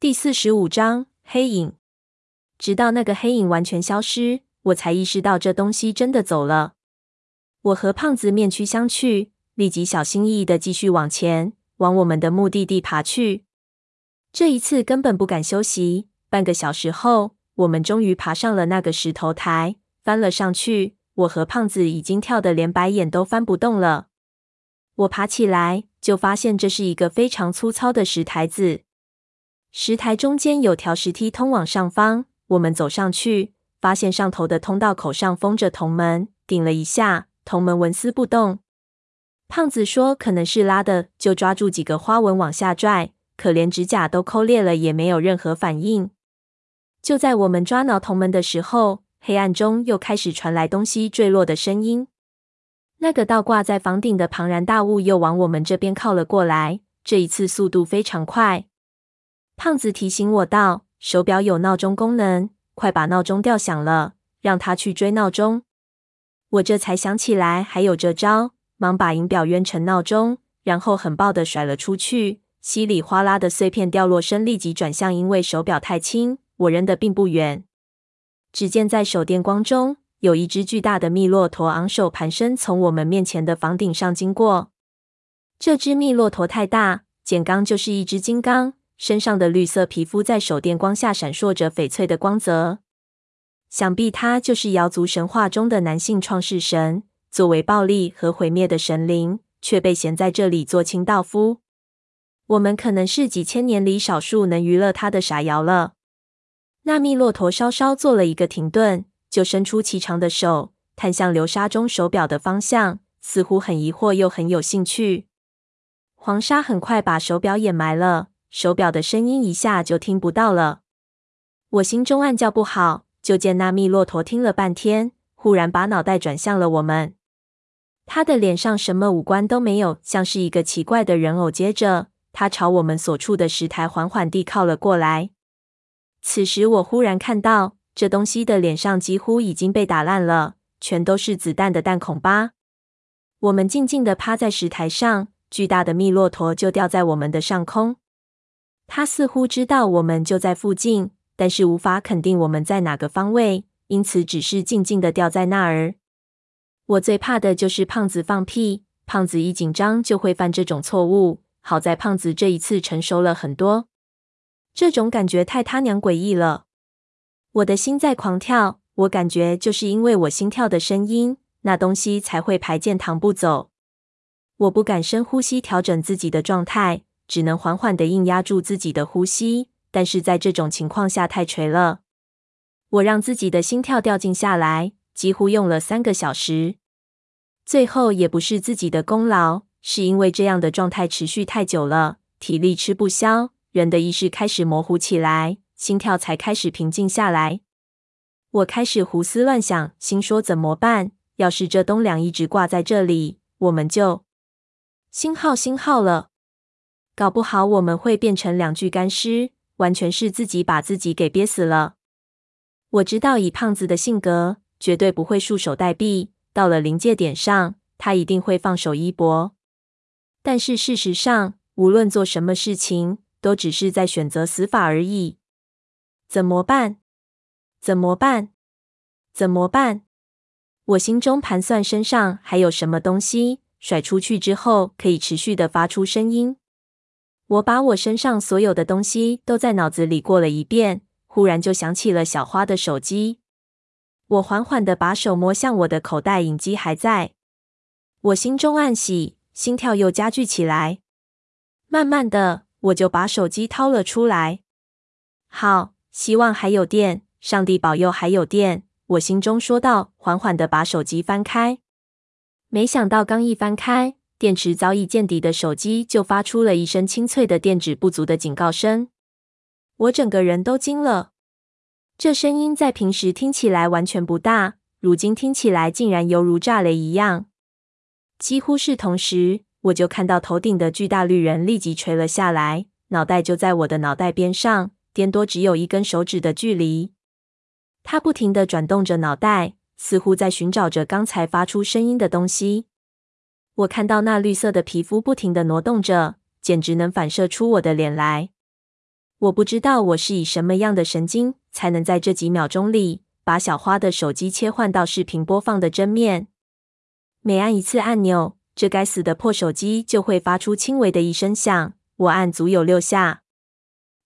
第四十五章黑影。直到那个黑影完全消失，我才意识到这东西真的走了。我和胖子面趋相觑，立即小心翼翼地继续往前，往我们的目的地爬去。这一次根本不敢休息。半个小时后，我们终于爬上了那个石头台，翻了上去。我和胖子已经跳得连白眼都翻不动了。我爬起来，就发现这是一个非常粗糙的石台子。石台中间有条石梯通往上方。我们走上去，发现上头的通道口上封着铜门，顶了一下，铜门纹丝不动。胖子说可能是拉的，就抓住几个花纹往下拽，可连指甲都抠裂了，也没有任何反应。就在我们抓挠铜门的时候，黑暗中又开始传来东西坠落的声音。那个倒挂在房顶的庞然大物又往我们这边靠了过来，这一次速度非常快。胖子提醒我道：“手表有闹钟功能，快把闹钟吊响了，让他去追闹钟。”我这才想起来还有这招，忙把银表冤成闹钟，然后狠爆的甩了出去，稀里哗啦的碎片掉落声立即转向，因为手表太轻，我扔得并不远。只见在手电光中，有一只巨大的密骆驼昂首盘身从我们面前的房顶上经过。这只密骆驼太大，简刚就是一只金刚，身上的绿色皮肤在手电光下闪烁着翡翠的光泽。想必他就是瑶族神话中的男性创世神，作为暴力和毁灭的神灵，却被衔在这里做清道夫。我们可能是几千年里少数能娱乐他的傻瑶了。那密骆驼稍稍做了一个停顿。就伸出骐长的手，探向流沙中手表的方向，似乎很疑惑又很有兴趣。黄沙很快把手表掩埋了，手表的声音一下就听不到了。我心中暗叫不好，就见那密骆驼听了半天，忽然把脑袋转向了我们。他的脸上什么五官都没有，像是一个奇怪的人偶。接着，他朝我们所处的石台缓缓地靠了过来。此时，我忽然看到。这东西的脸上几乎已经被打烂了，全都是子弹的弹孔疤。我们静静地趴在石台上，巨大的密骆驼就掉在我们的上空。他似乎知道我们就在附近，但是无法肯定我们在哪个方位，因此只是静静地吊在那儿。我最怕的就是胖子放屁，胖子一紧张就会犯这种错误。好在胖子这一次成熟了很多，这种感觉太他娘诡异了。我的心在狂跳，我感觉就是因为我心跳的声音，那东西才会排箭堂不走。我不敢深呼吸，调整自己的状态，只能缓缓地硬压住自己的呼吸。但是在这种情况下太垂了，我让自己的心跳掉静下来，几乎用了三个小时。最后也不是自己的功劳，是因为这样的状态持续太久了，体力吃不消，人的意识开始模糊起来。心跳才开始平静下来，我开始胡思乱想，心说怎么办？要是这东两一直挂在这里，我们就星号星号了，搞不好我们会变成两具干尸，完全是自己把自己给憋死了。我知道以胖子的性格，绝对不会束手待毙，到了临界点上，他一定会放手一搏。但是事实上，无论做什么事情，都只是在选择死法而已。怎么办？怎么办？怎么办？我心中盘算，身上还有什么东西甩出去之后可以持续的发出声音。我把我身上所有的东西都在脑子里过了一遍，忽然就想起了小花的手机。我缓缓的把手摸向我的口袋，影机还在。我心中暗喜，心跳又加剧起来。慢慢的，我就把手机掏了出来。好。希望还有电，上帝保佑还有电！我心中说道，缓缓地把手机翻开。没想到刚一翻开，电池早已见底的手机就发出了一声清脆的电池不足的警告声。我整个人都惊了，这声音在平时听起来完全不大，如今听起来竟然犹如炸雷一样。几乎是同时，我就看到头顶的巨大绿人立即垂了下来，脑袋就在我的脑袋边上。颠多只有一根手指的距离，他不停地转动着脑袋，似乎在寻找着刚才发出声音的东西。我看到那绿色的皮肤不停地挪动着，简直能反射出我的脸来。我不知道我是以什么样的神经，才能在这几秒钟里把小花的手机切换到视频播放的正面。每按一次按钮，这该死的破手机就会发出轻微的一声响。我按足有六下，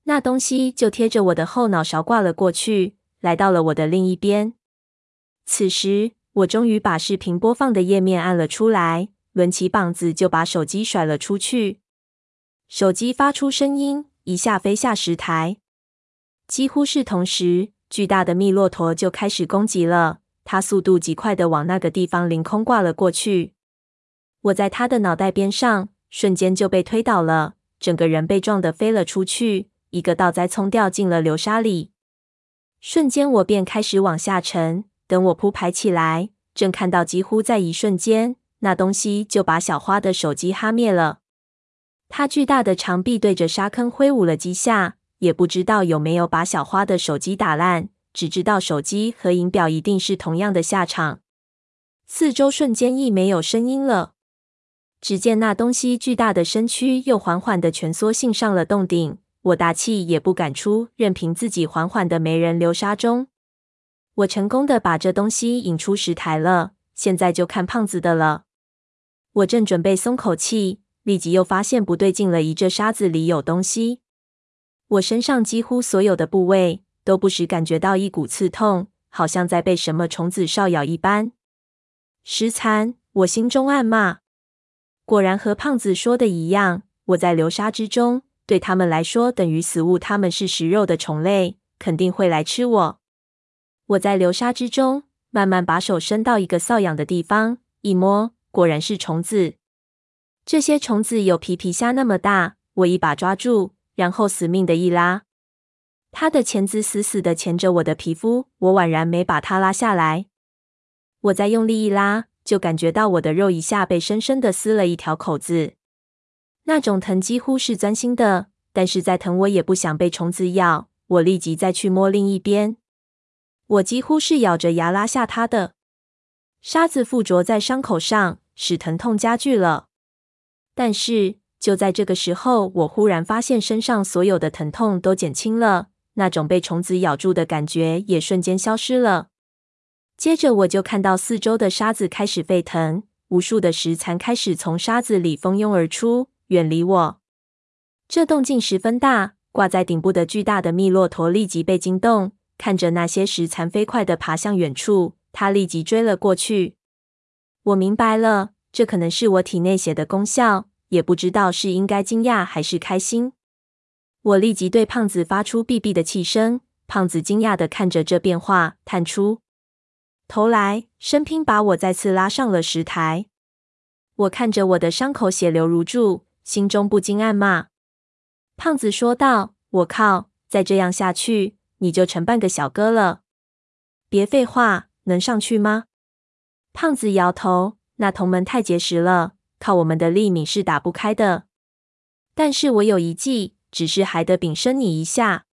那东西就贴着我的后脑勺挂了过去，来到了我的另一边。此时，我终于把视频播放的页面按了出来，抡起膀子就把手机甩了出去。手机发出声音，一下飞下石台。几乎是同时，巨大的密骆驼就开始攻击了。它速度极快的往那个地方凌空挂了过去。我在它的脑袋边上，瞬间就被推倒了。整个人被撞得飞了出去，一个倒栽葱掉进了流沙里。瞬间，我便开始往下沉。等我铺排起来，正看到几乎在一瞬间，那东西就把小花的手机哈灭了。它巨大的长臂对着沙坑挥舞了几下，也不知道有没有把小花的手机打烂，只知道手机和银表一定是同样的下场。四周瞬间亦没有声音了。只见那东西巨大的身躯又缓缓地蜷缩性上了洞顶，我大气也不敢出，任凭自己缓缓的没人流沙中。我成功的把这东西引出石台了，现在就看胖子的了。我正准备松口气，立即又发现不对劲了，一这沙子里有东西。我身上几乎所有的部位都不时感觉到一股刺痛，好像在被什么虫子烧咬一般。食蚕，我心中暗骂。果然和胖子说的一样，我在流沙之中，对他们来说等于死物。他们是食肉的虫类，肯定会来吃我。我在流沙之中慢慢把手伸到一个瘙痒的地方，一摸，果然是虫子。这些虫子有皮皮虾那么大，我一把抓住，然后死命的一拉，它的钳子死死的钳着我的皮肤，我宛然没把它拉下来。我再用力一拉。就感觉到我的肉一下被深深的撕了一条口子，那种疼几乎是钻心的，但是再疼我也不想被虫子咬。我立即再去摸另一边，我几乎是咬着牙拉下它的。沙子附着在伤口上，使疼痛加剧了。但是就在这个时候，我忽然发现身上所有的疼痛都减轻了，那种被虫子咬住的感觉也瞬间消失了。接着我就看到四周的沙子开始沸腾，无数的石蚕开始从沙子里蜂拥而出，远离我。这动静十分大，挂在顶部的巨大的密骆驼立即被惊动，看着那些石蚕飞快地爬向远处，它立即追了过去。我明白了，这可能是我体内血的功效，也不知道是应该惊讶还是开心。我立即对胖子发出“哔哔”的气声，胖子惊讶地看着这变化，探出。头来，生拼把我再次拉上了石台。我看着我的伤口血流如注，心中不禁暗骂。胖子说道：“我靠，再这样下去，你就成半个小哥了。”别废话，能上去吗？胖子摇头：“那铜门太结实了，靠我们的力你是打不开的。但是我有一计，只是还得禀申你一下。”